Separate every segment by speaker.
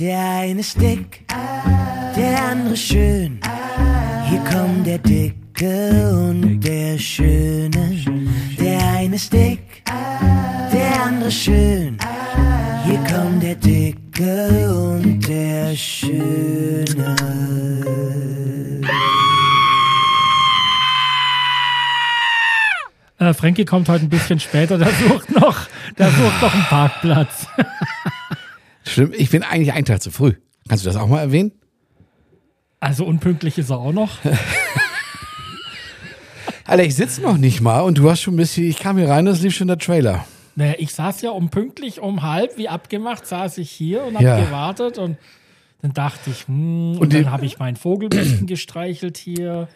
Speaker 1: Der eine ist dick, der andere schön. Hier kommt der Dicke und der Schöne. Der eine ist dick, der andere schön. Hier kommt der Dicke und der Schöne.
Speaker 2: Äh, Frankie kommt heute ein bisschen später, der sucht noch, der sucht noch einen Parkplatz.
Speaker 3: Stimmt, ich bin eigentlich einen Tag zu früh. Kannst du das auch mal erwähnen?
Speaker 2: Also unpünktlich ist er auch noch.
Speaker 3: Alter, ich sitze noch nicht mal und du hast schon ein bisschen, ich kam hier rein, das lief schon der Trailer.
Speaker 2: Naja, ich saß ja um pünktlich um halb, wie abgemacht, saß ich hier und habe
Speaker 3: Ja.
Speaker 2: gewartet und dann dachte ich, hm, und,
Speaker 3: Und
Speaker 2: dann habe ich meinen Vogel ein bisschen gestreichelt hier.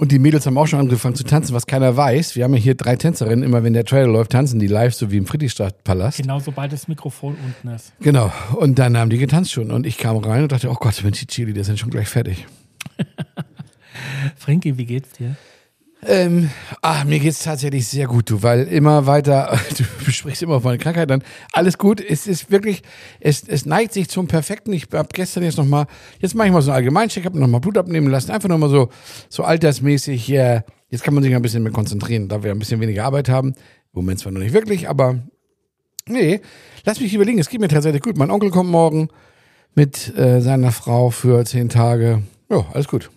Speaker 3: Und die Mädels haben auch schon angefangen zu tanzen, was keiner weiß. Wir haben ja hier drei Tänzerinnen, immer wenn der Trailer läuft, tanzen die live, so wie im Friedrichstadtpalast.
Speaker 2: Genau, sobald das Mikrofon unten ist.
Speaker 3: Genau. Und dann haben die getanzt schon. Und ich kam rein und dachte, oh Gott, Mensch, die Chili, die sind schon gleich fertig.
Speaker 2: Frankie, wie geht's dir?
Speaker 3: Ähm, ah, mir geht's tatsächlich sehr gut, du, weil immer weiter, du besprichst immer von Krankheit, dann alles gut. Es ist wirklich, es, es neigt sich zum Perfekten. Ich habe gestern jetzt nochmal, jetzt mache ich mal so einen Allgemeincheck, habe nochmal Blut abnehmen lassen, einfach nochmal so, so altersmäßig, ja, jetzt kann man sich ein bisschen mehr konzentrieren, da wir ein bisschen weniger Arbeit haben. Im Moment zwar noch nicht wirklich, aber nee, lass mich überlegen, es geht mir tatsächlich gut. Mein Onkel kommt morgen mit äh, seiner Frau für zehn Tage. Ja, alles gut.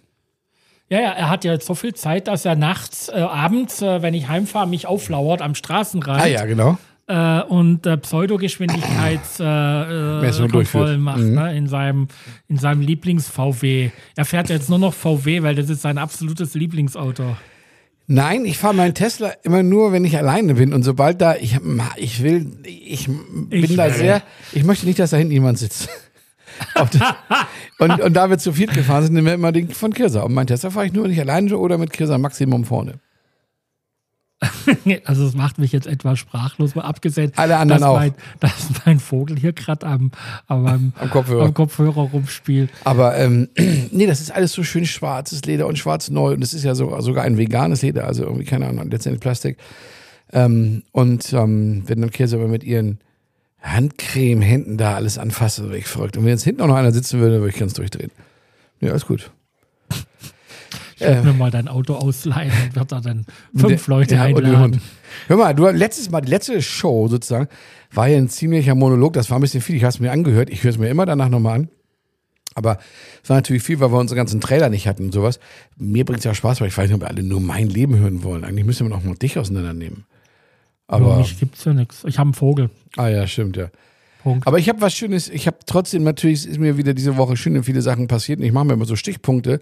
Speaker 2: Ja, ja, er hat ja jetzt so viel Zeit, dass er nachts, äh, abends, äh, wenn ich heimfahre, mich auflauert am Straßenrand
Speaker 3: Ah ja, genau.
Speaker 2: äh, und äh, Pseudogeschwindigkeitskontrollen äh, äh, macht
Speaker 3: Mhm.
Speaker 2: ne, in seinem, in seinem Lieblings-VW. Er fährt jetzt nur noch VW, weil das ist sein absolutes Lieblingsauto.
Speaker 3: Nein, ich fahre meinen Tesla immer nur, wenn ich alleine bin. Und sobald da, ich, ich will, ich bin
Speaker 2: Ich
Speaker 3: da
Speaker 2: will.
Speaker 3: sehr, ich möchte nicht, dass da hinten jemand sitzt. Und, und da wir zu viel gefahren sind, nehmen wir immer den von Kirsa. Und mein Tesla fahre ich nur, ich alleine oder mit Kirsa Maximum vorne.
Speaker 2: Also es macht mich jetzt etwas sprachlos, mal abgesehen,
Speaker 3: Alle anderen
Speaker 2: dass,
Speaker 3: auch.
Speaker 2: Mein, dass mein Vogel hier gerade am, am, am,
Speaker 3: Am Kopfhörer.
Speaker 2: am Kopfhörer rumspielt.
Speaker 3: Aber ähm, nee, das ist alles so schön schwarzes Leder und schwarz neu. Und es ist ja so, sogar ein veganes Leder, also irgendwie, keine Ahnung, letztendlich Plastik. Ähm, und ähm, wenn dann Kirsa aber mit ihren Handcreme-Händen da alles anfasst, dann wäre ich verrückt. Und wenn jetzt hinten auch noch einer sitzen würde, würde ich ganz durchdrehen. Ja, alles gut.
Speaker 2: Ich werde mir mal dein Auto ausleihen und wird da dann fünf Leute
Speaker 3: ja,
Speaker 2: einladen.
Speaker 3: Hör mal, du letztes Mal, die letzte Show sozusagen, war ja ein ziemlicher Monolog. Das war ein bisschen viel. Ich habe es mir angehört. Ich höre es mir immer danach nochmal an. Aber es war natürlich viel, weil wir unsere ganzen Trailer nicht hatten und sowas. Mir bringt es ja Spaß, weil ich weiß nicht, ob wir alle nur mein Leben hören wollen. Eigentlich müssen wir noch mal dich auseinandernehmen.
Speaker 2: Aber
Speaker 3: Aber,
Speaker 2: mich gibt's ja nichts. Ich habe einen Vogel.
Speaker 3: ah ja, stimmt, ja.
Speaker 2: Punkt.
Speaker 3: Aber ich habe was Schönes, ich habe trotzdem, natürlich ist mir wieder diese Woche schöne viele Sachen passiert und ich mache mir immer so Stichpunkte.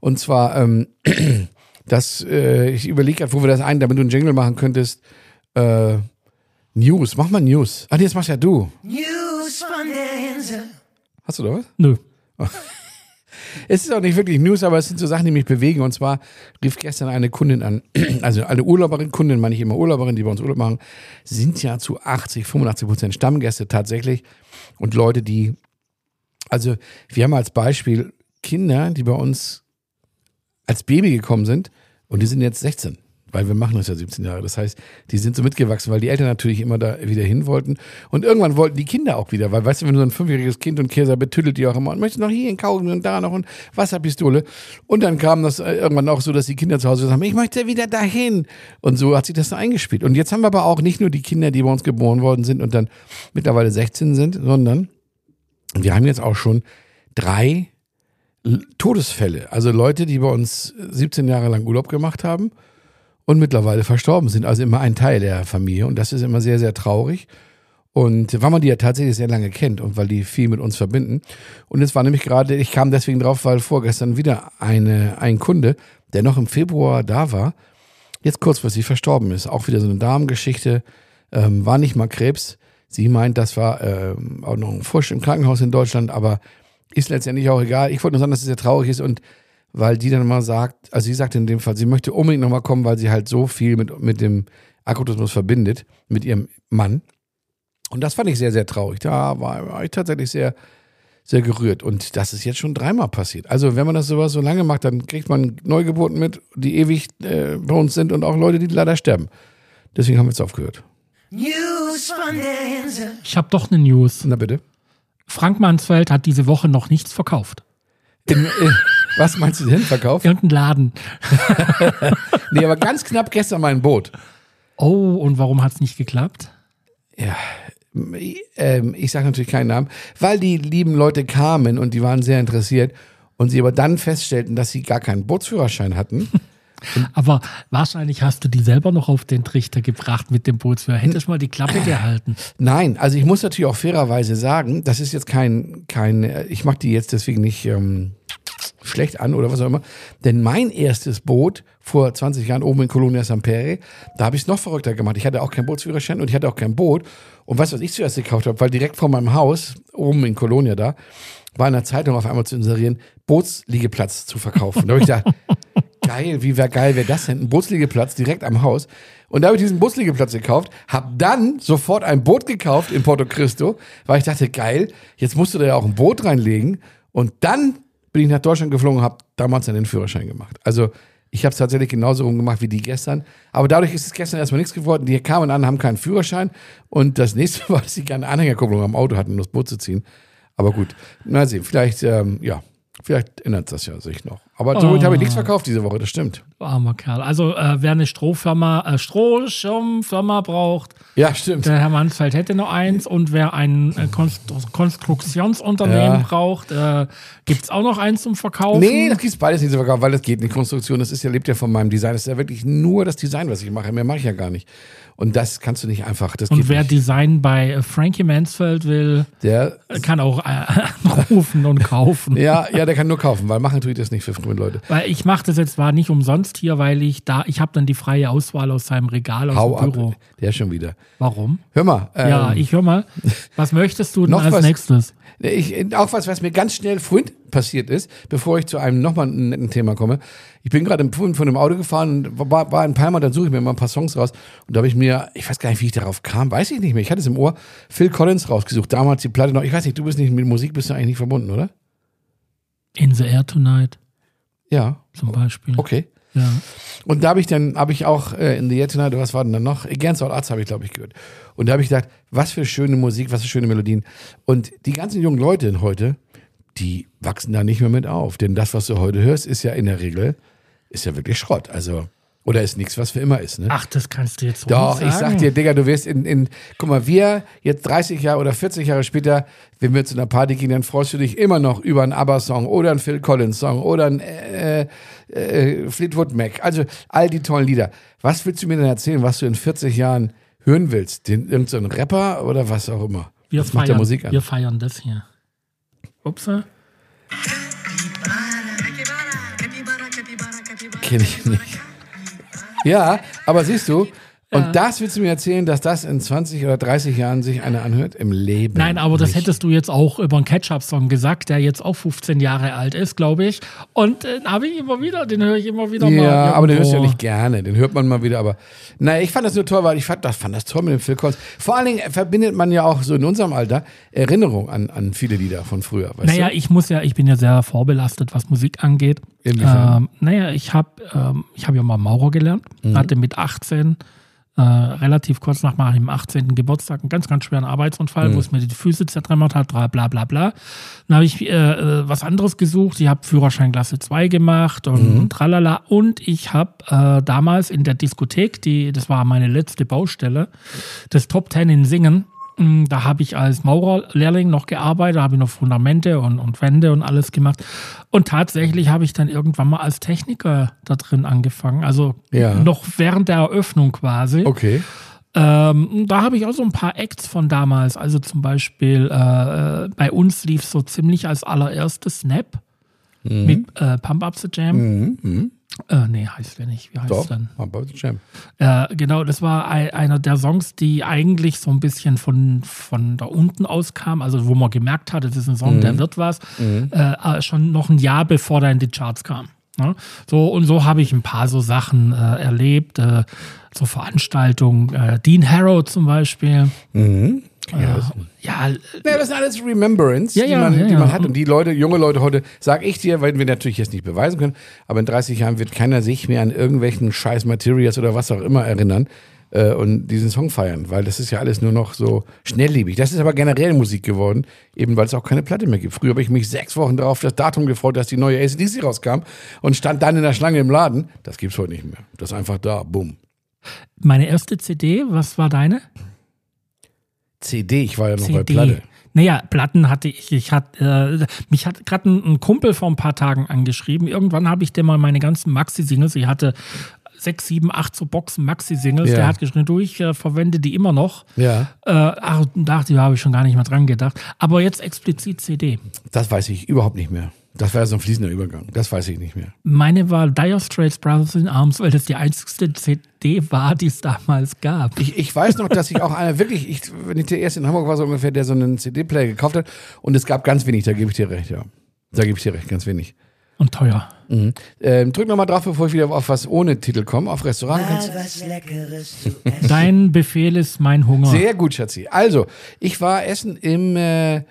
Speaker 3: Und zwar, ähm, dass äh, ich überlege gerade, wo wir das ein, damit du einen Jingle machen könntest. Äh, News, mach mal News. Ah, nee, das machst ja du.
Speaker 1: News von der Insel.
Speaker 3: Hast du da was?
Speaker 2: Nö.
Speaker 3: Es ist auch nicht wirklich News, aber es sind so Sachen, die mich bewegen. Und zwar rief gestern eine Kundin an, also eine Urlauberin, Kundin meine ich immer Urlauberin, die bei uns Urlaub machen, sind ja zu 80, 85 Prozent Stammgäste tatsächlich. Und Leute, die, also wir haben als Beispiel Kinder, die bei uns als Baby gekommen sind und die sind jetzt 16. Weil wir machen das ja 17 Jahre. Das heißt, die sind so mitgewachsen, weil die Eltern natürlich immer da wieder hin wollten. Und irgendwann wollten die Kinder auch wieder, weil weißt du, wenn du so ein fünfjähriges Kind und Käser betüttelt die auch immer und möchtest noch hier einen Kaugummi und da noch und Wasserpistole. Und dann kam das äh, irgendwann auch so, dass die Kinder zu Hause haben, ich möchte wieder dahin. Und so hat sich das eingespielt. Und jetzt haben wir aber auch nicht nur die Kinder, die bei uns geboren worden sind und dann mittlerweile 16 sind, sondern wir haben jetzt auch schon drei Todesfälle. Also Leute, die bei uns 17 Jahre lang Urlaub gemacht haben und mittlerweile verstorben sind. Also immer ein Teil der Familie. Und das ist immer sehr, sehr traurig. Und weil man die ja tatsächlich sehr lange kennt und weil die viel mit uns verbinden. Und es war nämlich gerade, ich kam deswegen drauf, weil vorgestern wieder eine, ein Kunde, der noch im Februar da war, jetzt kurzfristig verstorben ist. Auch wieder so eine Damengeschichte, ähm, war nicht mal Krebs. Sie meint, das war ähm, auch noch ein Furcht im Krankenhaus in Deutschland, aber ist letztendlich auch egal. Ich wollte nur sagen, dass es sehr traurig ist und weil die dann mal sagt, also sie sagt in dem Fall, sie möchte unbedingt nochmal kommen, weil sie halt so viel mit, mit dem Akkutismus verbindet, mit ihrem Mann. Und das fand ich sehr, sehr traurig. Da war, war ich tatsächlich sehr, sehr gerührt. Und das ist jetzt schon dreimal passiert. Also wenn man das sowas so lange macht, dann kriegt man Neugeburten mit, die ewig äh, bei uns sind und auch Leute, die leider sterben. Deswegen haben wir jetzt aufgehört.
Speaker 1: News von der Insel.
Speaker 2: Ich habe doch eine News.
Speaker 3: Na bitte.
Speaker 2: Frank Mansfeld hat diese Woche noch nichts verkauft.
Speaker 3: In, in, was meinst du denn, Verkauf?
Speaker 2: Irgendein Laden.
Speaker 3: Nee, aber ganz knapp gestern mein Boot.
Speaker 2: Oh, und warum hat es nicht geklappt?
Speaker 3: ähm, ich sage natürlich keinen Namen, weil die lieben Leute kamen und die waren sehr interessiert und sie aber dann feststellten, dass sie gar keinen Bootsführerschein hatten.
Speaker 2: Aber wahrscheinlich hast du die selber noch auf den Trichter gebracht mit dem Bootsführer. Hättest mal die Klappe gehalten.
Speaker 3: Nein, also ich muss natürlich auch fairerweise sagen, das ist jetzt kein, kein ich mache die jetzt deswegen nicht ähm, schlecht an oder was auch immer, denn mein erstes Boot vor 20 Jahren oben in Colonia Sampere, da habe ich es noch verrückter gemacht. Ich hatte auch keinen Bootsführerschein und ich hatte auch kein Boot. Und weißt du, was ich zuerst gekauft habe? Weil direkt vor meinem Haus, oben in Colonia da, war in der Zeitung auf einmal zu inserieren, Bootsliegeplatz zu verkaufen. Da habe ich gedacht, geil, wie wär geil wäre das denn? Ein Bootsliegeplatz direkt am Haus. Und da habe ich diesen Bootsliegeplatz gekauft, habe dann sofort ein Boot gekauft in Porto Cristo, weil ich dachte, geil, jetzt musst du da ja auch ein Boot reinlegen. Und dann bin ich nach Deutschland geflogen und habe damals den Führerschein gemacht. Also ich habe es tatsächlich genauso rumgemacht wie die gestern. Aber dadurch ist es gestern erstmal nichts geworden. Die kamen an, haben keinen Führerschein. Und das nächste war, dass sie keine Anhängerkupplung am Auto hatten, um das Boot zu ziehen. Aber gut, mal sehen, vielleicht, ähm, ja, vielleicht ändert das ja sich noch. Aber somit habe ich nichts verkauft diese Woche, das stimmt.
Speaker 2: Armer Kerl. Also, äh, wer eine Strohfirma, äh, Strohschirmfirma braucht,
Speaker 3: Ja, stimmt.
Speaker 2: der Herr Mansfeld hätte noch eins. Und wer ein äh, Konstru Konstruktionsunternehmen
Speaker 3: Ja.
Speaker 2: braucht, äh, gibt es auch noch eins zum Verkaufen.
Speaker 3: Nee, das gibt's beides nicht zu verkaufen, weil das geht nicht. Konstruktion, das ist ja, lebt ja von meinem Design. Das ist ja wirklich nur das Design, was ich mache. Mehr mache ich ja gar nicht. Und das kannst du nicht einfach. Das
Speaker 2: Und wer
Speaker 3: nicht.
Speaker 2: Design bei äh, Frankie Mansfeld will,
Speaker 3: Der,
Speaker 2: kann auch äh, rufen und kaufen.
Speaker 3: ja, ja, der kann nur kaufen, weil machen tue ich das nicht für frühe Leute.
Speaker 2: Weil ich mache das jetzt war nicht umsonst hier, weil ich da, ich habe dann die freie Auswahl aus seinem Regal aus
Speaker 3: Hau
Speaker 2: dem Büro.
Speaker 3: ab. Der schon wieder.
Speaker 2: Warum?
Speaker 3: Hör mal. Ähm,
Speaker 2: ja, ich höre mal. Was möchtest du denn
Speaker 3: noch
Speaker 2: als
Speaker 3: was?
Speaker 2: nächstes?
Speaker 3: Ich, auch was, was mir ganz schnell vorhin passiert ist, bevor ich zu einem nochmal netten Thema komme. Ich bin gerade von einem Auto gefahren, und war, war in Palma, dann suche ich mir mal ein paar Songs raus. Und da habe ich mir, ich weiß gar nicht, wie ich darauf kam, weiß ich nicht mehr. Ich hatte es im Ohr, Phil Collins rausgesucht. Damals die Platte noch. Ich weiß nicht, du bist nicht mit Musik, bist du eigentlich nicht verbunden, oder?
Speaker 2: In the Air Tonight
Speaker 3: Ja.
Speaker 2: zum Beispiel.
Speaker 3: Okay.
Speaker 2: Ja.
Speaker 3: Und da habe ich dann, habe ich auch äh, in The Yet Tonight, was war denn dann noch? Against All Odds habe ich, glaube ich, gehört. Und da habe ich gedacht, was für schöne Musik, was für schöne Melodien. Und die ganzen jungen Leute heute, die wachsen da nicht mehr mit auf. Denn das, was du heute hörst, ist ja in der Regel, ist ja wirklich Schrott. Also, oder ist nichts, was für immer ist, ne?
Speaker 2: Ach, das kannst du jetzt so
Speaker 3: Doch,
Speaker 2: nicht
Speaker 3: ich
Speaker 2: sagen.
Speaker 3: sag dir, Digga, du wirst in, in, guck mal, wir jetzt 30 Jahre oder 40 Jahre später, wenn wir zu einer Party gehen, dann freust du dich immer noch über einen ABBA-Song oder einen Phil Collins-Song oder einen äh, äh, Fleetwood Mac. Also all die tollen Lieder. Was willst du mir denn erzählen, was du in 40 Jahren hören willst? Den, irgendeinen Rapper oder was auch immer?
Speaker 2: wir
Speaker 3: was macht der
Speaker 2: feiern,
Speaker 3: Musik an?
Speaker 2: wir feiern das hier. Ups.
Speaker 3: Kenn ich nicht. Ja, aber siehst du, und das willst du mir erzählen, dass das in 20 oder 30 Jahren sich einer anhört? Im Leben.
Speaker 2: Nein, aber das
Speaker 3: nicht.
Speaker 2: hättest du jetzt auch über einen Ketchup-Song gesagt, der jetzt auch 15 Jahre alt ist, glaube ich. Und äh, den habe ich immer wieder, den höre ich immer wieder mal.
Speaker 3: Ja, aber den hörst du ja nicht gerne. Den hört man mal wieder. Aber naja, ich fand das nur toll, weil ich fand das, fand das toll mit dem Phil Collins. Vor allen Dingen verbindet man ja auch so in unserem Alter Erinnerung an, an viele Lieder von früher.
Speaker 2: Naja,
Speaker 3: du?
Speaker 2: ich muss ja, ich bin ja sehr vorbelastet, was Musik angeht.
Speaker 3: Inwiefern?
Speaker 2: Ähm, naja, ich habe ähm, ich hab ja mal Maurer gelernt,
Speaker 3: Mhm.
Speaker 2: hatte mit 18 äh, relativ kurz nach meinem 18. Geburtstag einen ganz, ganz schweren Arbeitsunfall,
Speaker 3: Mhm.
Speaker 2: wo es mir die Füße zertrümmert hat, bla bla bla bla. Dann habe ich äh, äh, was anderes gesucht. Ich habe Führerschein Klasse 2 gemacht und,
Speaker 3: Mhm.
Speaker 2: tralala. Und ich habe äh, damals in der Diskothek, die, das war meine letzte Baustelle, das Top Ten in Singen. Mm, Da habe ich als Maurerlehrling noch gearbeitet, habe ich noch Fundamente und, und Wände und alles gemacht. Und tatsächlich habe ich dann irgendwann mal als Techniker da drin angefangen. Also
Speaker 3: Ja.
Speaker 2: noch während der Eröffnung quasi.
Speaker 3: Okay.
Speaker 2: Ähm, da habe ich auch so ein paar Acts von damals. Also zum Beispiel äh, bei uns lief so ziemlich als allererstes Snap
Speaker 3: Mhm.
Speaker 2: mit äh, Pump Up the Jam. Äh, nee, heißt der nicht. Wie heißt
Speaker 3: Doch.
Speaker 2: denn?
Speaker 3: About the Champ.
Speaker 2: Äh, genau, das war ein, einer der Songs, die eigentlich so ein bisschen von, von da unten aus kam, also wo man gemerkt hat, das ist ein Song, der wird was, äh, äh, schon noch ein Jahr bevor der in die Charts kam. Ne? So, und so habe ich ein paar so Sachen äh, erlebt, äh, so Veranstaltungen, äh, Dean Harrow zum Beispiel.
Speaker 3: Ja, das,
Speaker 2: Ja, äh,
Speaker 3: ja, das sind alles Remembrance,
Speaker 2: Ja,
Speaker 3: die,
Speaker 2: ja,
Speaker 3: man,
Speaker 2: ja,
Speaker 3: die
Speaker 2: ja.
Speaker 3: man hat. Und die Leute, junge Leute heute, sag ich dir, weil wir natürlich jetzt nicht beweisen können, aber in 30 Jahren wird keiner sich mehr an irgendwelchen scheiß Materials oder was auch immer erinnern. äh, und diesen Song feiern, weil das ist ja alles nur noch so schnelllebig. Das ist aber generell Musik geworden, eben weil es auch keine Platte mehr gibt. Früher habe ich mich sechs Wochen darauf das Datum gefreut, dass die neue ACDC rauskam und stand dann in der Schlange im Laden. Das gibt's heute nicht mehr. Das ist einfach da, bumm.
Speaker 2: Meine erste CD, was war deine?
Speaker 3: CD, ich war ja noch
Speaker 2: CD.
Speaker 3: bei Platte.
Speaker 2: Naja, Platten hatte ich. Ich hatte, äh, mich hat gerade ein, ein Kumpel vor ein paar Tagen angeschrieben. Irgendwann habe ich dir mal meine ganzen Maxi-Singles. Ich hatte sechs, sieben, acht so Boxen Maxi-Singles.
Speaker 3: Ja.
Speaker 2: Der hat geschrieben, du, ich äh, verwende die immer noch.
Speaker 3: Ja,
Speaker 2: Äh, ach, dachte ich, habe ich schon gar nicht mehr dran gedacht. Aber jetzt explizit CD.
Speaker 3: das weiß ich überhaupt nicht mehr. Das war so ein fließender Übergang. Das weiß ich nicht mehr.
Speaker 2: Meine war Dire Straits Brothers in Arms, weil das die einzigste CD war, die es damals gab.
Speaker 3: Ich, ich weiß noch, dass ich auch einer wirklich, ich, wenn ich der erste in Hamburg war, so ungefähr, der so einen CD-Player gekauft hat. Und es gab ganz wenig, da gebe ich dir recht, ja. Da gebe ich dir recht, ganz wenig.
Speaker 2: Und teuer.
Speaker 3: Mhm. Ähm, drück nochmal drauf, bevor ich wieder auf was ohne Titel komme, auf Restaurant. Kannst,
Speaker 1: Mal was Leckeres zu essen.
Speaker 2: Dein Befehl ist mein Hunger.
Speaker 3: sehr gut, Schatzi. Also, ich war essen im, äh,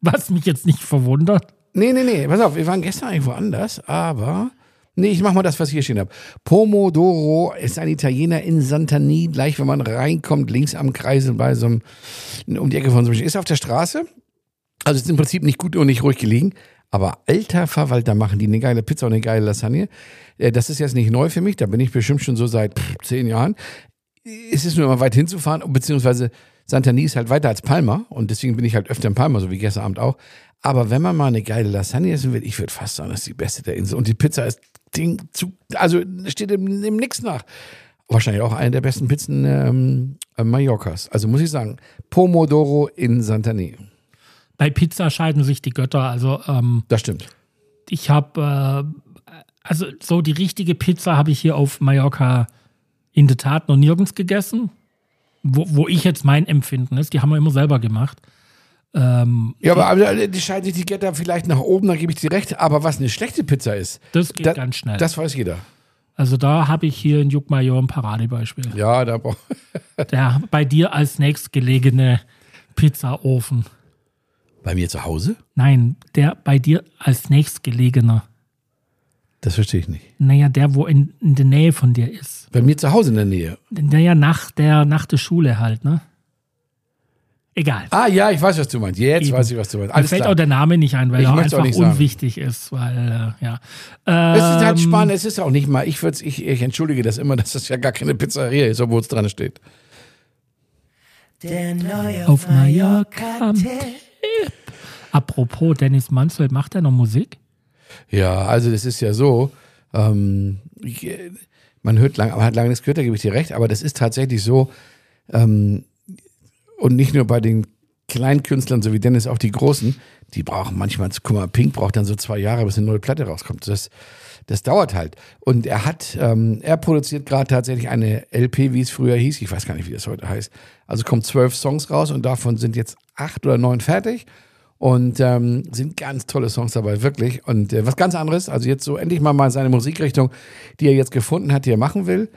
Speaker 2: Was mich jetzt nicht verwundert.
Speaker 3: Nee, nee, nee, pass auf, wir waren gestern eigentlich woanders, aber, nee, ich mach mal das, was ich hier stehen habe. Pomodoro ist ein Italiener in Santani, gleich wenn man reinkommt, links am Kreisel bei so einem, um die Ecke von so einem, ist auf der Straße. Also ist im Prinzip nicht gut und nicht ruhig gelegen. Aber alter Verwalter machen die eine geile Pizza und eine geile Lasagne. Äh, Das ist jetzt nicht neu für mich, da bin ich bestimmt schon so seit zehn Jahren. Es ist nur immer weit hinzufahren, beziehungsweise Santani ist halt weiter als Palma und deswegen bin ich halt öfter in Palma, so wie gestern Abend auch. Aber wenn man mal eine geile Lasagne essen will, ich würde fast sagen, das ist die beste der Insel. Und die Pizza ist Ding zu, also steht im, im Nix nach. Wahrscheinlich auch eine der besten Pizzen ähm, äh, Mallorcas. Also muss ich sagen, Pomodoro in Santani.
Speaker 2: Bei Pizza scheiden sich die Götter. Also ähm,
Speaker 3: Das stimmt.
Speaker 2: ich habe, äh, also so die richtige Pizza habe ich hier auf Mallorca in der Tat noch nirgends gegessen. Wo, wo ich jetzt mein Empfinden ist, die haben wir immer selber gemacht. Ähm,
Speaker 3: Ja, aber, die scheiden sich die Götter vielleicht nach oben, da gebe ich dir recht. Aber was eine schlechte Pizza ist,
Speaker 2: das geht
Speaker 3: da-
Speaker 2: ganz schnell.
Speaker 3: das weiß jeder.
Speaker 2: also da habe ich hier in Juckmajor ein Paradebeispiel.
Speaker 3: Ja, da.
Speaker 2: Der bei dir als nächstgelegene Pizzaofen.
Speaker 3: Bei mir zu Hause?
Speaker 2: Nein, der bei dir als nächstgelegener.
Speaker 3: Das verstehe ich nicht.
Speaker 2: Naja, der, wo in, in der Nähe von dir ist.
Speaker 3: Bei mir zu Hause in der Nähe.
Speaker 2: Naja, nach der, nach der Schule halt, ne? Egal.
Speaker 3: Ah, ja, ich weiß, was du meinst. Jetzt
Speaker 2: Eben.
Speaker 3: weiß ich, was du meinst.
Speaker 2: Mir
Speaker 3: Alles
Speaker 2: fällt
Speaker 3: klar.
Speaker 2: auch der Name nicht ein, weil
Speaker 3: Ich
Speaker 2: er einfach
Speaker 3: sagen.
Speaker 2: unwichtig ist, weil, äh, ja.
Speaker 3: Es ist halt
Speaker 2: Ähm,
Speaker 3: spannend, es ist auch nicht mal, ich, würd's, ich, ich entschuldige das immer, dass das ja gar keine Pizzeria ist, obwohl es dran steht.
Speaker 1: Der neue
Speaker 2: Auf Mallorca. Apropos, Dennis Mansfeld, macht er noch Musik?
Speaker 3: Ja, also das ist ja so, ähm, ich, äh, man hört lang, man hat lange nichts gehört, da gebe ich dir recht, aber das ist tatsächlich so, ähm, und nicht nur bei den kleinen Künstlern, so wie Dennis, auch die großen, die brauchen manchmal, guck mal, Pink braucht dann so zwei Jahre, bis eine neue Platte rauskommt. Das, das dauert halt. Und er hat, ähm, er produziert gerade tatsächlich eine LP, wie es früher hieß, ich weiß gar nicht, wie das heute heißt. Also kommen zwölf Songs raus und davon sind jetzt acht oder neun fertig. Und ähm, sind ganz tolle Songs dabei, wirklich. Und äh, was ganz anderes, also jetzt so endlich mal mal seine Musikrichtung, die er jetzt gefunden hat, die er machen will.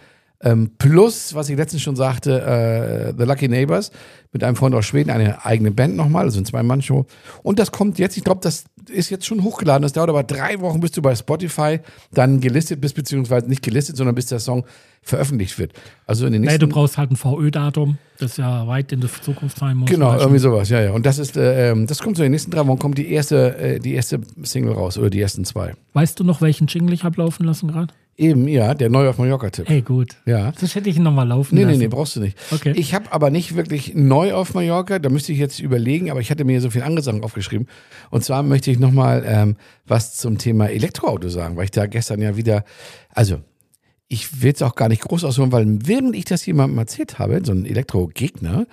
Speaker 3: Ähm, plus, was ich letztens schon sagte, äh, The Lucky Neighbors mit einem Freund aus Schweden, eine eigene Band nochmal, also ein Zwei-Mann-Show. Und das kommt jetzt, ich glaube, das ist jetzt schon hochgeladen. Das dauert aber drei Wochen, bis du bei Spotify dann gelistet bist, beziehungsweise nicht gelistet, sondern bis der Song veröffentlicht wird. Also in den
Speaker 2: Nee,
Speaker 3: nächsten
Speaker 2: du brauchst halt ein VÖ-Datum, das ja weit in der Zukunft sein muss.
Speaker 3: Genau, irgendwie sowas, ja, ja. Und das ist, äh, ähm, das kommt so in den nächsten drei Wochen, kommt die erste, äh, die erste Single raus oder die ersten zwei.
Speaker 2: Weißt du noch, welchen Jingle ich habe laufen lassen gerade?
Speaker 3: Eben, ja, der neu auf Mallorca-Tipp.
Speaker 2: Hey, gut.
Speaker 3: Ja.
Speaker 2: Das hätte ich ihn nochmal laufen
Speaker 3: Nee,
Speaker 2: lassen.
Speaker 3: nee, nee, brauchst du nicht.
Speaker 2: Okay.
Speaker 3: Ich habe aber nicht wirklich neu auf Mallorca, da müsste ich jetzt überlegen, aber ich hatte mir so viel andere Sachen aufgeschrieben. Und zwar möchte ich nochmal ähm, was zum Thema Elektroauto sagen, weil ich da gestern ja wieder, also ich will es auch gar nicht groß ausholen, weil während ich das jemandem erzählt habe, so ein Elektrogegner,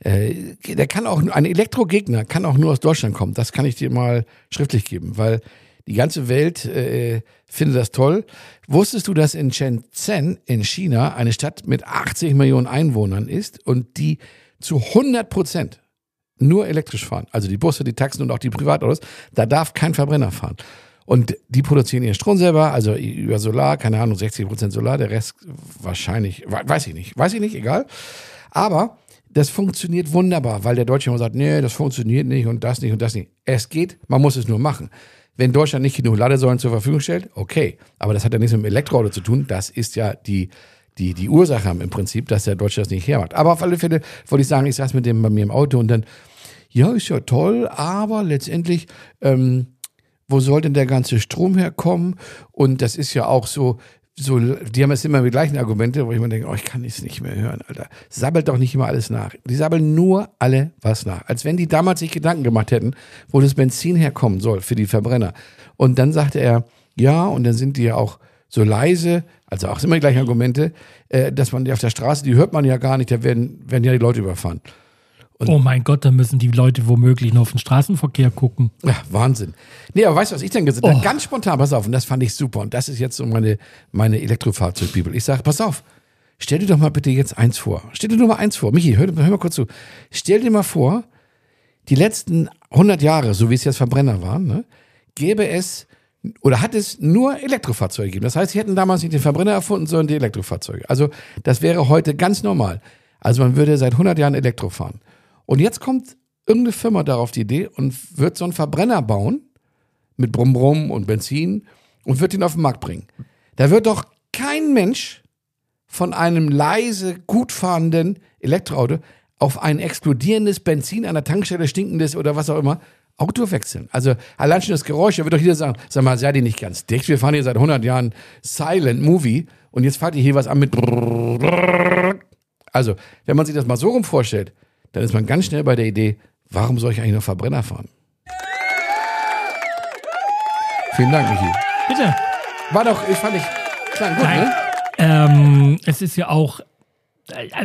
Speaker 3: äh, der kann auch, ein Elektrogegner kann auch nur aus Deutschland kommen. Das kann ich dir mal schriftlich geben, weil die ganze Welt äh, findet das toll. Wusstest du, dass in Shenzhen in China eine Stadt mit 80 Millionen Einwohnern ist und die zu 100 Prozent nur elektrisch fahren? Also die Busse, die Taxen und auch die Privatautos, da darf kein Verbrenner fahren. Und die produzieren ihren Strom selber, also über Solar, keine Ahnung, 60 Prozent Solar, der Rest wahrscheinlich, weiß ich nicht, weiß ich nicht, egal. Aber das funktioniert wunderbar, weil der Deutsche immer sagt, nee, das funktioniert nicht und das nicht und das nicht. Es geht, man muss es nur machen. Wenn Deutschland nicht genug Ladesäulen zur Verfügung stellt, okay. Aber das hat ja nichts mit dem Elektroauto zu tun. Das ist ja die, die, die Ursache im Prinzip, dass der Deutsche das nicht hermacht. Aber auf alle Fälle wollte ich sagen, ich saß mit dem bei mir im Auto und dann, ja, ist ja toll, aber letztendlich, ähm, wo soll denn der ganze Strom herkommen? Und das ist ja auch so, so, die haben jetzt immer die gleichen Argumente, wo ich mir denke, oh, ich kann es nicht mehr hören, Alter. Sabbelt doch nicht immer alles nach. Die sabbeln nur alle was nach. Als wenn die damals sich Gedanken gemacht hätten, wo das Benzin herkommen soll für die Verbrenner. Und dann sagte er, ja, und dann sind die ja auch so leise, also auch immer die gleichen Argumente, äh, dass man die auf der Straße, die hört man ja gar nicht, da werden, werden ja die Leute überfahren.
Speaker 2: Und oh mein Gott, da müssen die Leute womöglich nur auf den Straßenverkehr gucken.
Speaker 3: Ja, Wahnsinn. Nee, aber weißt du, was ich denn gesagt habe? Oh. Ganz spontan, pass auf, und das fand ich super. Und das ist jetzt so meine, meine Elektrofahrzeug-Bibel. Ich sage, pass auf, stell dir doch mal bitte jetzt eins vor. Stell dir nur mal eins vor. Michi, hör, hör mal kurz zu. Stell dir mal vor, die letzten 100 Jahre, so wie es jetzt Verbrenner waren, ne, gäbe es oder hat es nur Elektrofahrzeuge gegeben. Das heißt, sie hätten damals nicht den Verbrenner erfunden, sondern die Elektrofahrzeuge. Also das wäre heute ganz normal. Also man würde seit 100 Jahren Elektro fahren. Und jetzt kommt irgendeine Firma darauf die Idee und wird so einen Verbrenner bauen mit Brumm Brumm und Benzin und wird ihn auf den Markt bringen. Da wird doch kein Mensch von einem leise, gut fahrenden Elektroauto auf ein explodierendes Benzin an der Tankstelle, stinkendes oder was auch immer, Auto wechseln. Also allein schon das Geräusch, da wird doch jeder sagen, sag mal, seid ihr nicht ganz dicht? Wir fahren hier seit 100 Jahren Silent Movie und jetzt fahrt ihr hier was an mit Also, wenn man sich das mal so rum vorstellt, dann ist man ganz schnell bei der Idee, warum soll ich eigentlich noch Verbrenner fahren? Vielen Dank, Michi.
Speaker 2: Bitte.
Speaker 3: War doch, ich fand ich, klang gut, Nein. ne?
Speaker 2: Ähm, es ist ja auch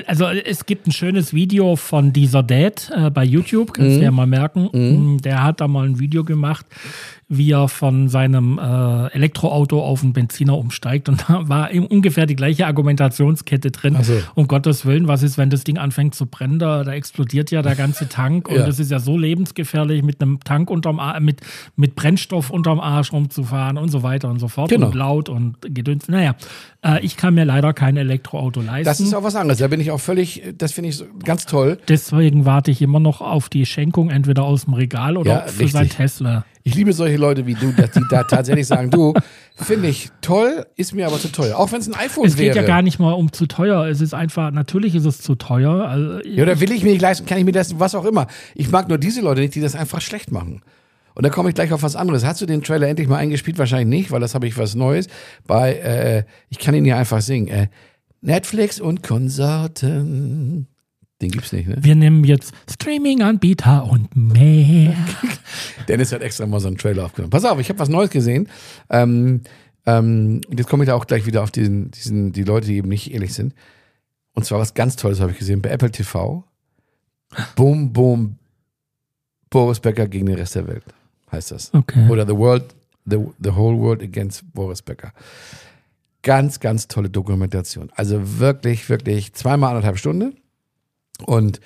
Speaker 2: also es gibt ein schönes Video von dieser Dad äh, bei YouTube, kannst du mhm. ja mal merken. Mhm. Der hat da mal ein Video gemacht, wie er von seinem äh, Elektroauto auf einen Benziner umsteigt. Und da war ungefähr die gleiche Argumentationskette drin. Also. Um Gottes Willen, was ist, wenn das Ding anfängt zu brennen? Da, da explodiert ja der ganze Tank. Und ja. das ist ja so lebensgefährlich, mit einem Tank unterm Arsch, mit, mit Brennstoff unterm Arsch rumzufahren und so weiter und so fort. Genau. Und laut und gedünst. Naja, äh, ich kann mir leider kein Elektroauto leisten.
Speaker 3: Das ist auch was anderes. Da bin ich auch völlig, das finde ich ganz toll.
Speaker 2: Deswegen warte ich immer noch auf die Schenkung, entweder aus dem Regal oder ja, für richtig. sein Tesla.
Speaker 3: Ich liebe solche Leute wie du, die da tatsächlich sagen, du, finde ich toll, ist mir aber zu teuer. Auch wenn es ein iPhone wäre.
Speaker 2: Es geht wäre. ja gar nicht mal um zu teuer. Es ist einfach, natürlich ist es zu teuer.
Speaker 3: Also, ja, oder will ich mir nicht leisten, kann ich mir das, was auch immer. Ich mag nur diese Leute nicht, die das einfach schlecht machen. Und da komme ich gleich auf was anderes. Hast du den Trailer endlich mal eingespielt? Wahrscheinlich nicht, weil das habe ich was Neues. Bei, äh, ich kann ihn ja einfach singen. Äh, Netflix und Konsorten. Den gibt's nicht, ne?
Speaker 2: Wir nehmen jetzt Streaming-Anbieter und mehr.
Speaker 3: Dennis hat extra mal so einen Trailer aufgenommen. Pass auf, ich habe was Neues gesehen. Ähm, ähm, jetzt komme ich da auch gleich wieder auf diesen, diesen, die Leute, die eben nicht ehrlich sind. Und zwar was ganz Tolles habe ich gesehen bei Apple TV. Boom, boom, Boris Becker gegen den Rest der Welt, heißt das.
Speaker 2: Okay.
Speaker 3: Oder The World, the, the Whole World Against Boris Becker. Ganz, ganz tolle Dokumentation. Also wirklich, wirklich zweimal anderthalb Stunden. Und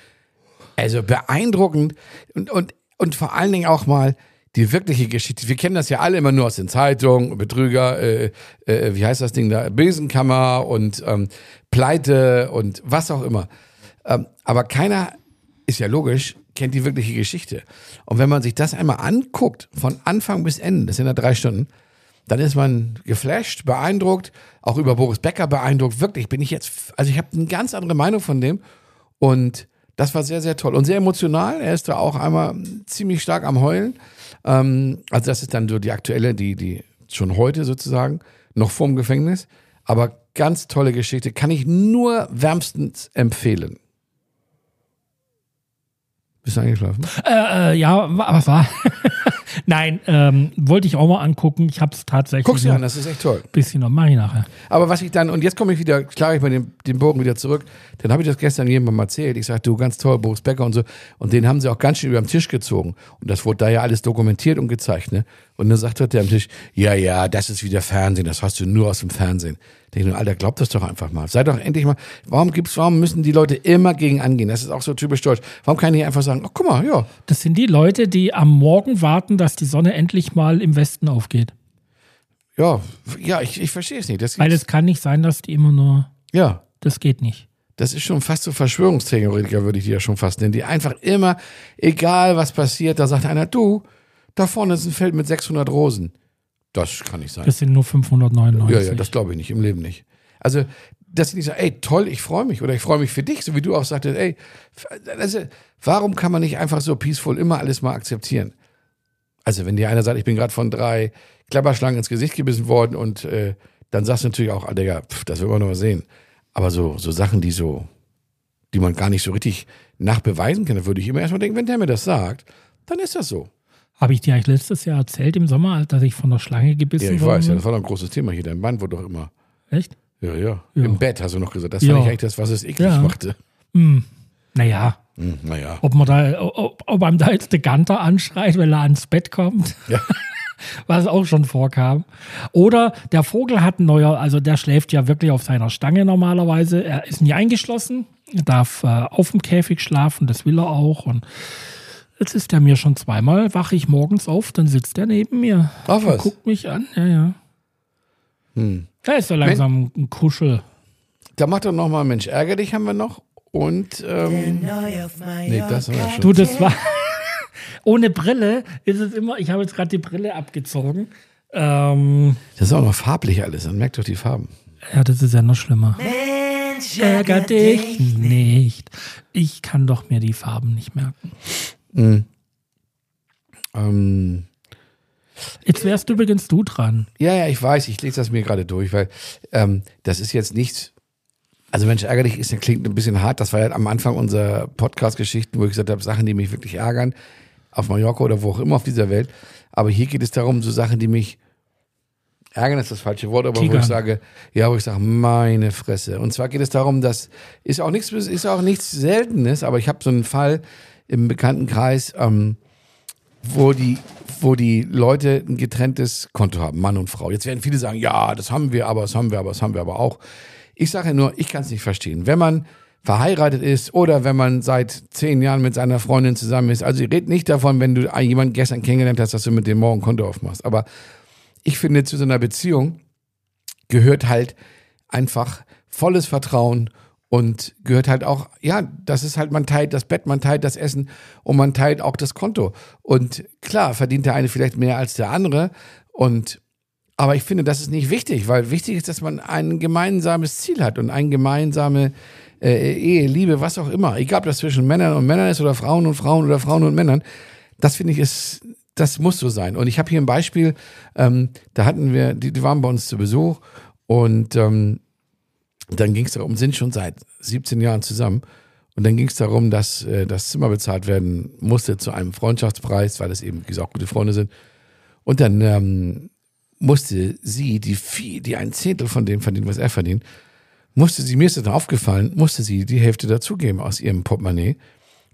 Speaker 3: also beeindruckend und, und, und vor allen Dingen auch mal die wirkliche Geschichte. Wir kennen das ja alle immer nur aus den Zeitungen, Betrüger, äh, äh, wie heißt das Ding da, Besenkammer und ähm, Pleite und was auch immer. Ähm, aber keiner, ist ja logisch, kennt die wirkliche Geschichte. Und wenn man sich das einmal anguckt, von Anfang bis Ende, das sind ja drei Stunden, dann ist man geflasht, beeindruckt, auch über Boris Becker beeindruckt. Wirklich bin ich jetzt, also ich habe eine ganz andere Meinung von dem und das war sehr, sehr toll und sehr emotional. Er ist da auch einmal ziemlich stark am Heulen. Ähm, also das ist dann so die aktuelle, die, die schon heute sozusagen, noch vorm Gefängnis. Aber ganz tolle Geschichte, kann ich nur wärmstens empfehlen. Bist du eingeschlafen?
Speaker 2: Äh, äh, ja, aber war. Nein, ähm, wollte ich auch mal angucken. Ich habe es tatsächlich.
Speaker 3: Guck's dir an, das ist echt toll.
Speaker 2: Bisschen noch, mache ich nachher.
Speaker 3: Aber was ich dann, und jetzt komme ich wieder, schlage ich mal den, den Bogen wieder zurück, dann habe ich das gestern jemandem mal erzählt. Ich sagte, du, ganz toll, Boris Becker und so. Und den haben sie auch ganz schön über den Tisch gezogen. Und das wurde da ja alles dokumentiert und gezeigt, ne? Und dann sagt der am Tisch, ja, ja, das ist wieder Fernsehen, das hast du nur aus dem Fernsehen. Da denke ich, Alter, glaub das doch einfach mal. Sei doch endlich mal, warum gibt's, warum müssen die Leute immer gegen angehen? Das ist auch so typisch deutsch. Warum kann ich einfach sagen, ach, guck mal, ja.
Speaker 2: Das sind die Leute, die am Morgen warten, dass die Sonne endlich mal im Westen aufgeht.
Speaker 3: Ja, ja, ich, ich verstehe es nicht.
Speaker 2: Das Weil es kann nicht sein, dass die immer nur.
Speaker 3: Ja.
Speaker 2: Das geht nicht.
Speaker 3: Das ist schon fast so Verschwörungstheoretiker, würde ich die ja schon fast nennen, die einfach immer, egal was passiert, da sagt einer, du, da vorne ist ein Feld mit 600 Rosen. Das kann nicht sein.
Speaker 2: Das sind nur 599.
Speaker 3: Ja, ja, das glaube ich nicht, im Leben nicht. Also dass ich nicht sage, ey, toll, ich freue mich oder ich freue mich für dich, so wie du auch sagtest, ey, also, warum kann man nicht einfach so peaceful immer alles mal akzeptieren? Also wenn dir einer sagt, ich bin gerade von drei Klapperschlangen ins Gesicht gebissen worden und äh, dann sagst du natürlich auch, ah, Digga, pf, das will man noch mal sehen. Aber so, so Sachen, die so, die man gar nicht so richtig nachbeweisen kann, da würde ich immer erstmal denken, wenn der mir das sagt, dann ist das so.
Speaker 2: Habe ich dir eigentlich letztes Jahr erzählt im Sommer, dass ich von der Schlange gebissen
Speaker 3: Ja, ich weiß, ja, das war doch ein großes Thema hier. Dein Band wurde doch immer.
Speaker 2: Echt?
Speaker 3: Ja, ja.
Speaker 2: Ja.
Speaker 3: Im Bett hast du noch gesagt. Das
Speaker 2: Ja.
Speaker 3: fand ich eigentlich das, was es eklig
Speaker 2: Ja.
Speaker 3: machte.
Speaker 2: Hm. Naja,
Speaker 3: Hm, naja.
Speaker 2: ob man da, ob, ob einem da jetzt der Ganter anschreit, wenn er ans Bett kommt.
Speaker 3: Ja.
Speaker 2: was auch schon vorkam. Oder der Vogel hat ein neuer, also der schläft ja wirklich auf seiner Stange normalerweise. Er ist nie eingeschlossen, er darf äh, auf dem Käfig schlafen, das will er auch. Und jetzt ist er mir schon zweimal, wache ich morgens auf, dann sitzt er neben mir.
Speaker 3: Ach
Speaker 2: und
Speaker 3: was.
Speaker 2: guckt mich an, ja, ja.
Speaker 3: Hm.
Speaker 2: Da ist so langsam ein Kuschel.
Speaker 3: Da macht doch nochmal Mensch, ärger dich haben wir noch. Und, ähm, nee, das wir schon.
Speaker 2: Du, das war. Ohne Brille ist es immer, ich habe jetzt gerade die Brille abgezogen. Ähm,
Speaker 3: Das ist auch noch farblich alles. Man merkt doch die Farben.
Speaker 2: ja, das ist ja noch schlimmer.
Speaker 1: Mensch,
Speaker 2: Ärger dich nicht. Ich kann doch mir die Farben nicht merken.
Speaker 3: Ähm,
Speaker 2: Jetzt wärst übrigens du dran.
Speaker 3: ja, ja, ich weiß, ich lese das mir gerade durch, weil ähm, das ist jetzt nichts. Also Mensch, ärgerlich ist, klingt ein bisschen hart. Das war ja am Anfang unserer Podcast-Geschichten, wo ich gesagt habe, Sachen, die mich wirklich ärgern, auf Mallorca oder wo auch immer auf dieser Welt. Aber hier geht es darum, so Sachen, die mich ärgern ist das falsche Wort, aber wo
Speaker 2: Tigern.
Speaker 3: ich sage, ja, wo ich sage, meine Fresse. Und zwar geht es darum, dass ist auch nichts, ist auch nichts Seltenes, aber ich habe so einen Fall im Bekanntenkreis, ähm, wo die, wo die Leute ein getrenntes Konto haben, Mann und Frau. Jetzt werden viele sagen, ja, das haben wir, aber das haben wir, aber das haben wir aber auch. Ich sage nur, ich kann es nicht verstehen. Wenn man verheiratet ist oder wenn man seit zehn Jahren mit seiner Freundin zusammen ist, also ich rede nicht davon, wenn du jemanden gestern kennengelernt hast, dass du mit dem morgen Konto aufmachst. Aber ich finde, zu so einer Beziehung gehört halt einfach volles Vertrauen und gehört halt auch, ja, das ist halt, man teilt das Bett, man teilt das Essen und man teilt auch das Konto. Und klar, verdient der eine vielleicht mehr als der andere und aber ich finde, das ist nicht wichtig, weil wichtig ist, dass man ein gemeinsames Ziel hat und eine gemeinsame äh, Ehe, Liebe, was auch immer. Egal, ob das zwischen Männern und Männern ist oder Frauen und Frauen oder Frauen und Männern. Das finde ich ist, das muss so sein. Und ich habe hier ein Beispiel, ähm, da hatten wir, die, die waren bei uns zu Besuch und ähm, dann ging es darum, sind schon seit 17 Jahren zusammen. Und dann ging es darum, dass äh, das Zimmer bezahlt werden musste zu einem Freundschaftspreis, weil es eben, wie gesagt, gute Freunde sind. Und dann ähm, musste sie, die viel, die ein Zehntel von dem verdient, was er verdient, musste sie, mir ist das dann aufgefallen, musste sie die Hälfte dazugeben aus ihrem Portemonnaie,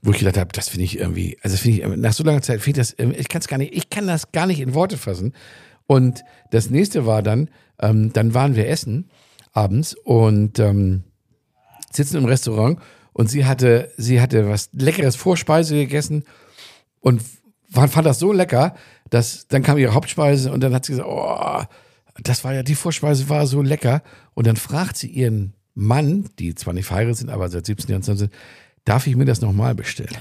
Speaker 3: wo ich gedacht habe, das finde ich irgendwie, also finde ich, nach so langer Zeit ich das, ähm, ich kann es gar nicht, ich kann das gar nicht in Worte fassen. Und das nächste war dann, ähm, dann waren wir essen abends und ähm, sitzen im Restaurant und sie hatte, sie hatte was leckeres Vorspeise gegessen und fand das so lecker, dass dann kam ihre Hauptspeise und dann hat sie gesagt, oh, das war ja, die Vorspeise war so lecker. Und dann fragt sie ihren Mann, die zwar nicht verheiratet sind, aber seit 17 Jahren zusammen sind, darf ich mir das nochmal bestellen?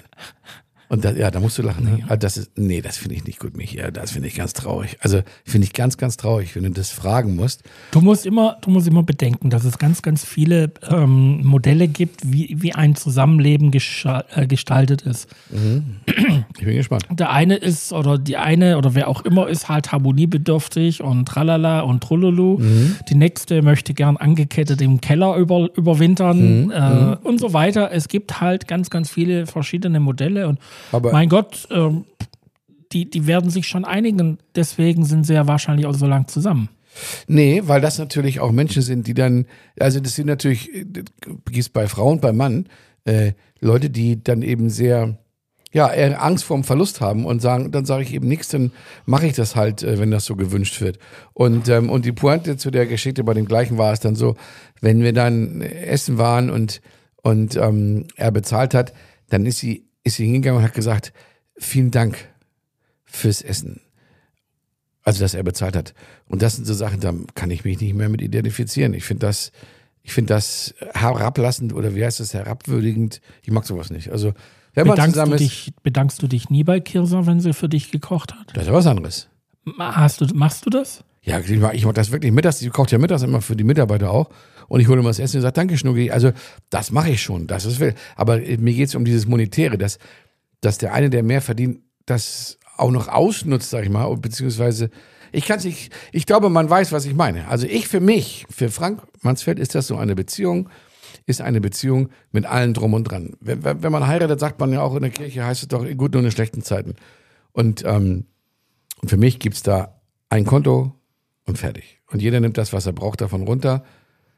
Speaker 3: Und da, ja, da musst du lachen. Ne? Also das ist, nee, das finde ich nicht gut, Michi. Ja, Das finde ich ganz traurig. Also finde ich ganz, ganz traurig, wenn du das fragen musst.
Speaker 2: Du musst immer, du musst immer bedenken, dass es ganz, ganz viele ähm, Modelle gibt, wie, wie ein Zusammenleben äh, gestaltet ist.
Speaker 3: Ich bin gespannt.
Speaker 2: Der eine ist, oder die eine, oder wer auch immer, ist halt harmoniebedürftig und tralala und trullulu. Die nächste möchte gern angekettet im Keller über, überwintern äh, und so weiter. Es gibt halt ganz, ganz viele verschiedene Modelle und
Speaker 3: Aber-
Speaker 2: mein Gott, ähm, die, die werden sich schon einigen. Deswegen sind sie ja wahrscheinlich auch so lang zusammen.
Speaker 3: Nee, weil das natürlich auch Menschen sind, die dann, also das sind natürlich, das gehst bei Frau und bei Mann, äh, Leute, die dann eben sehr, ja, Angst vorm Verlust haben und sagen, dann sage ich eben nichts, dann mache ich das halt, äh, wenn das so gewünscht wird. Und, ähm, und die Pointe zu der Geschichte bei dem gleichen war es dann so, wenn wir dann essen waren und, und ähm, er bezahlt hat, dann ist sie, ist sie hingegangen und hat gesagt, vielen Dank fürs Essen. Also, dass er bezahlt hat. Und das sind so Sachen, da kann ich mich nicht mehr mit identifizieren. Ich finde das, ich finde das herablassend oder wie heißt das, herabwürdigend. Ich mag sowas nicht. Also, wenn man
Speaker 2: Bedankst
Speaker 3: zusammen
Speaker 2: du,
Speaker 3: ist,
Speaker 2: dich, bedankst du dich nie bei Kirsa, wenn sie für dich gekocht hat?
Speaker 3: das ist ja was anderes.
Speaker 2: Hast du, machst du das?
Speaker 3: Ja, ich mach, ich mach das wirklich mittags, die kocht ja mittags immer für die Mitarbeiter auch. Und ich hole immer das Essen und sage, danke Schnucki. Also das mache ich schon, das ist will. Aber mir geht es um dieses Monetäre, dass, dass der eine, der mehr verdient, das auch noch ausnutzt, sag ich mal, beziehungsweise ich kann es nicht, ich glaube, man weiß, was ich meine. Also ich für mich, für Frank Mansfeld ist das so eine Beziehung, ist eine Beziehung mit allen drum und dran. Wenn, wenn man heiratet, sagt man ja auch in der Kirche, heißt es doch gut nur in schlechten Zeiten. Und, ähm, für mich gibt's da ein Konto und fertig. Und jeder nimmt das, was er braucht, davon runter.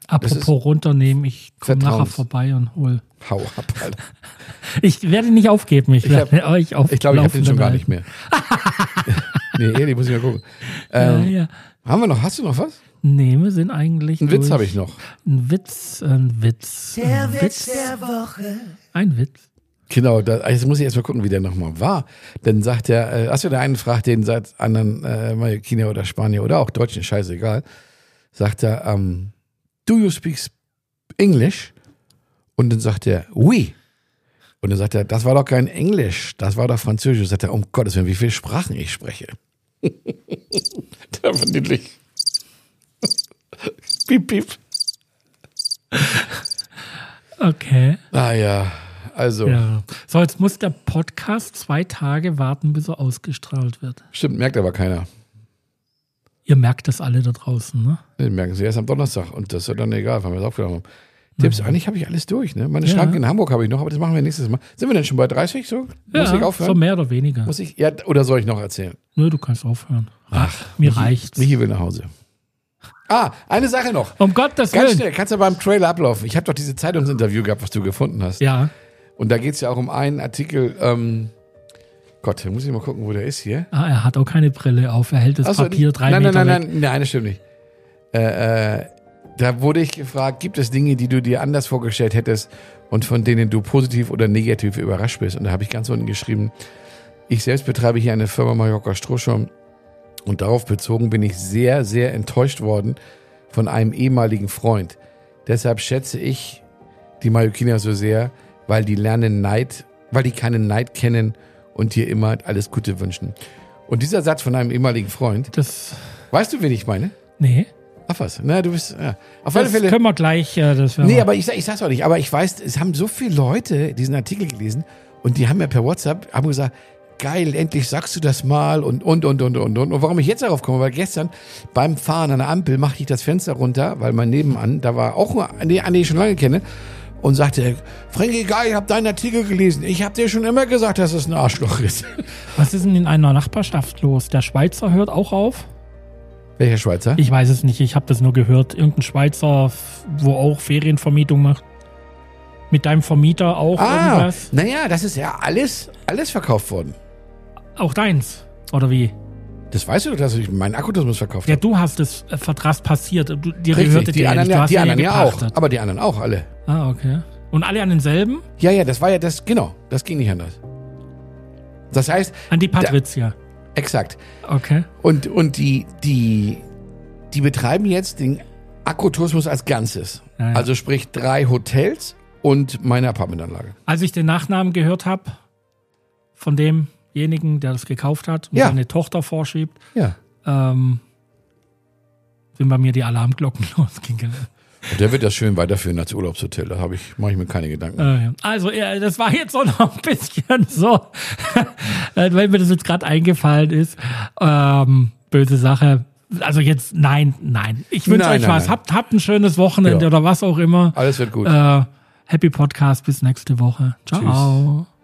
Speaker 2: Apropos runternehmen, ich komme nachher vorbei und hol.
Speaker 3: Hau ab, Alter.
Speaker 2: Ich werde nicht aufgeben, ich,
Speaker 3: ich
Speaker 2: werde euch auf
Speaker 3: Ich glaube, ich habe den schon gar nicht mehr. nee, ehrlich, muss ich mal gucken. Ähm, ja, ja. Haben wir noch, hast du noch was?
Speaker 2: Nee, wir sind eigentlich.
Speaker 3: Ein Witz habe ich noch.
Speaker 2: Ein Witz, ein Witz.
Speaker 1: Der ein Witz, Witz der Woche.
Speaker 2: Ein Witz.
Speaker 3: Genau, da, jetzt muss ich erst mal gucken, wie der nochmal war. Dann sagt er, äh, achso, der eine fragt den seit anderen äh, Mallorquiner oder Spanier oder auch Deutschen, scheißegal, sagt er, ähm, do you speak English? Und dann sagt er, oui. Und dann sagt er, das war doch kein Englisch, das war doch Französisch. Und sagt er, um Gottes Willen, wie viele Sprachen ich spreche. der war niedlich. piep, piep.
Speaker 2: Okay.
Speaker 3: Ah ja. Also. Ja.
Speaker 2: So, jetzt muss der Podcast zwei Tage warten, bis er ausgestrahlt wird.
Speaker 3: Stimmt, merkt aber keiner.
Speaker 2: Ihr merkt das alle da draußen, ne?
Speaker 3: Den merken sie erst am Donnerstag und das ist dann egal, wenn wir es aufgenommen haben. Tipps, eigentlich habe ich alles durch, ne? Meine ja. Schranke in Hamburg habe ich noch, aber das machen wir nächstes Mal. Sind wir denn schon bei 30 so?
Speaker 2: Ja, Muss ich aufhören? so mehr oder weniger.
Speaker 3: Muss ich, ja, oder soll ich noch erzählen?
Speaker 2: Nö, du kannst aufhören. Ach, mir Michi, reicht's.
Speaker 3: Michi will nach Hause. Ah, eine Sache noch.
Speaker 2: Um Gottes
Speaker 3: Willen. Ganz schnell, kannst du beim Trailer ablaufen. Ich habe doch diese Zeitungsinterview gehabt, was du gefunden hast.
Speaker 2: Ja.
Speaker 3: Und da geht es ja auch um einen Artikel, ähm, Gott, da muss ich mal gucken, wo der ist hier.
Speaker 2: Ah, er hat auch keine Brille auf, er hält das so, Papier drei
Speaker 3: nein,
Speaker 2: Meter
Speaker 3: Nein, nein,
Speaker 2: weg.
Speaker 3: nein, nein, das stimmt nicht. Äh, äh, da wurde ich gefragt, gibt es Dinge, die du dir anders vorgestellt hättest und von denen du positiv oder negativ überrascht bist? Und da habe ich ganz unten geschrieben, ich selbst betreibe hier eine Firma Mallorca Strohschirm und darauf bezogen bin ich sehr, sehr enttäuscht worden von einem ehemaligen Freund. Deshalb schätze ich die Mallorquiner so sehr, weil die lernen Neid, weil die keinen Neid kennen und dir immer alles Gute wünschen. Und dieser Satz von einem ehemaligen Freund,
Speaker 2: das.
Speaker 3: Weißt du, wen ich meine?
Speaker 2: Nee.
Speaker 3: Ach was, na, du bist, ja.
Speaker 2: Auf das alle Fälle. können wir gleich, äh, das
Speaker 3: Nee, aber ich, ich sag's auch nicht, aber ich weiß, es haben so viele Leute diesen Artikel gelesen und die haben mir per WhatsApp, haben gesagt, geil, endlich sagst du das mal und, und, und, und, und, und. Und warum ich jetzt darauf komme, weil gestern beim Fahren an der Ampel machte ich das Fenster runter, weil mein Nebenan, da war auch, nee, an den ich schon lange kenne, und sagte, Frankie, geil, ich habe deinen Artikel gelesen. Ich habe dir schon immer gesagt, dass es ein Arschloch ist.
Speaker 2: Was ist denn in einer Nachbarschaft los? Der Schweizer hört auch auf?
Speaker 3: Welcher Schweizer?
Speaker 2: Ich weiß es nicht, ich habe das nur gehört. Irgendein Schweizer, wo auch Ferienvermietung macht. Mit deinem Vermieter auch ah, irgendwas?
Speaker 3: Naja, das ist ja alles, alles verkauft worden.
Speaker 2: Auch deins? Oder wie?
Speaker 3: Das weißt du, dass ich meinen Akkutourismus verkauft habe.
Speaker 2: Ja, du hast es äh, Vertrag passiert. Du,
Speaker 3: die Richtig, die anderen, ja, die anderen ja auch. Aber die anderen auch alle.
Speaker 2: Ah, okay. Und alle an denselben?
Speaker 3: Ja, ja, das war ja das, genau. Das ging nicht anders. Das heißt.
Speaker 2: An die Patrizia. Da,
Speaker 3: exakt.
Speaker 2: Okay.
Speaker 3: Und, und die, die, die betreiben jetzt den Akkutourismus als Ganzes. Ja, ja. Also sprich drei Hotels und meine Apartmentanlage.
Speaker 2: Als ich den Nachnamen gehört habe, von dem demjenigen, der das gekauft hat und
Speaker 3: ja.
Speaker 2: seine Tochter vorschiebt,
Speaker 3: ja.
Speaker 2: ähm, sind bei mir die Alarmglocken losgegangen.
Speaker 3: Der wird das schön weiterführen als Urlaubshotel. Da habe ich, mache ich mir keine Gedanken.
Speaker 2: Äh, also, ja, das war jetzt auch noch ein bisschen so, äh, weil mir das jetzt gerade eingefallen ist. Ähm, böse Sache. Also jetzt, nein, nein. Ich wünsche euch nein, was. Nein. Habt, habt ein schönes Wochenende ja. oder was auch immer.
Speaker 3: Alles wird gut.
Speaker 2: Äh, happy Podcast. Bis nächste Woche. Ciao. Tschüss.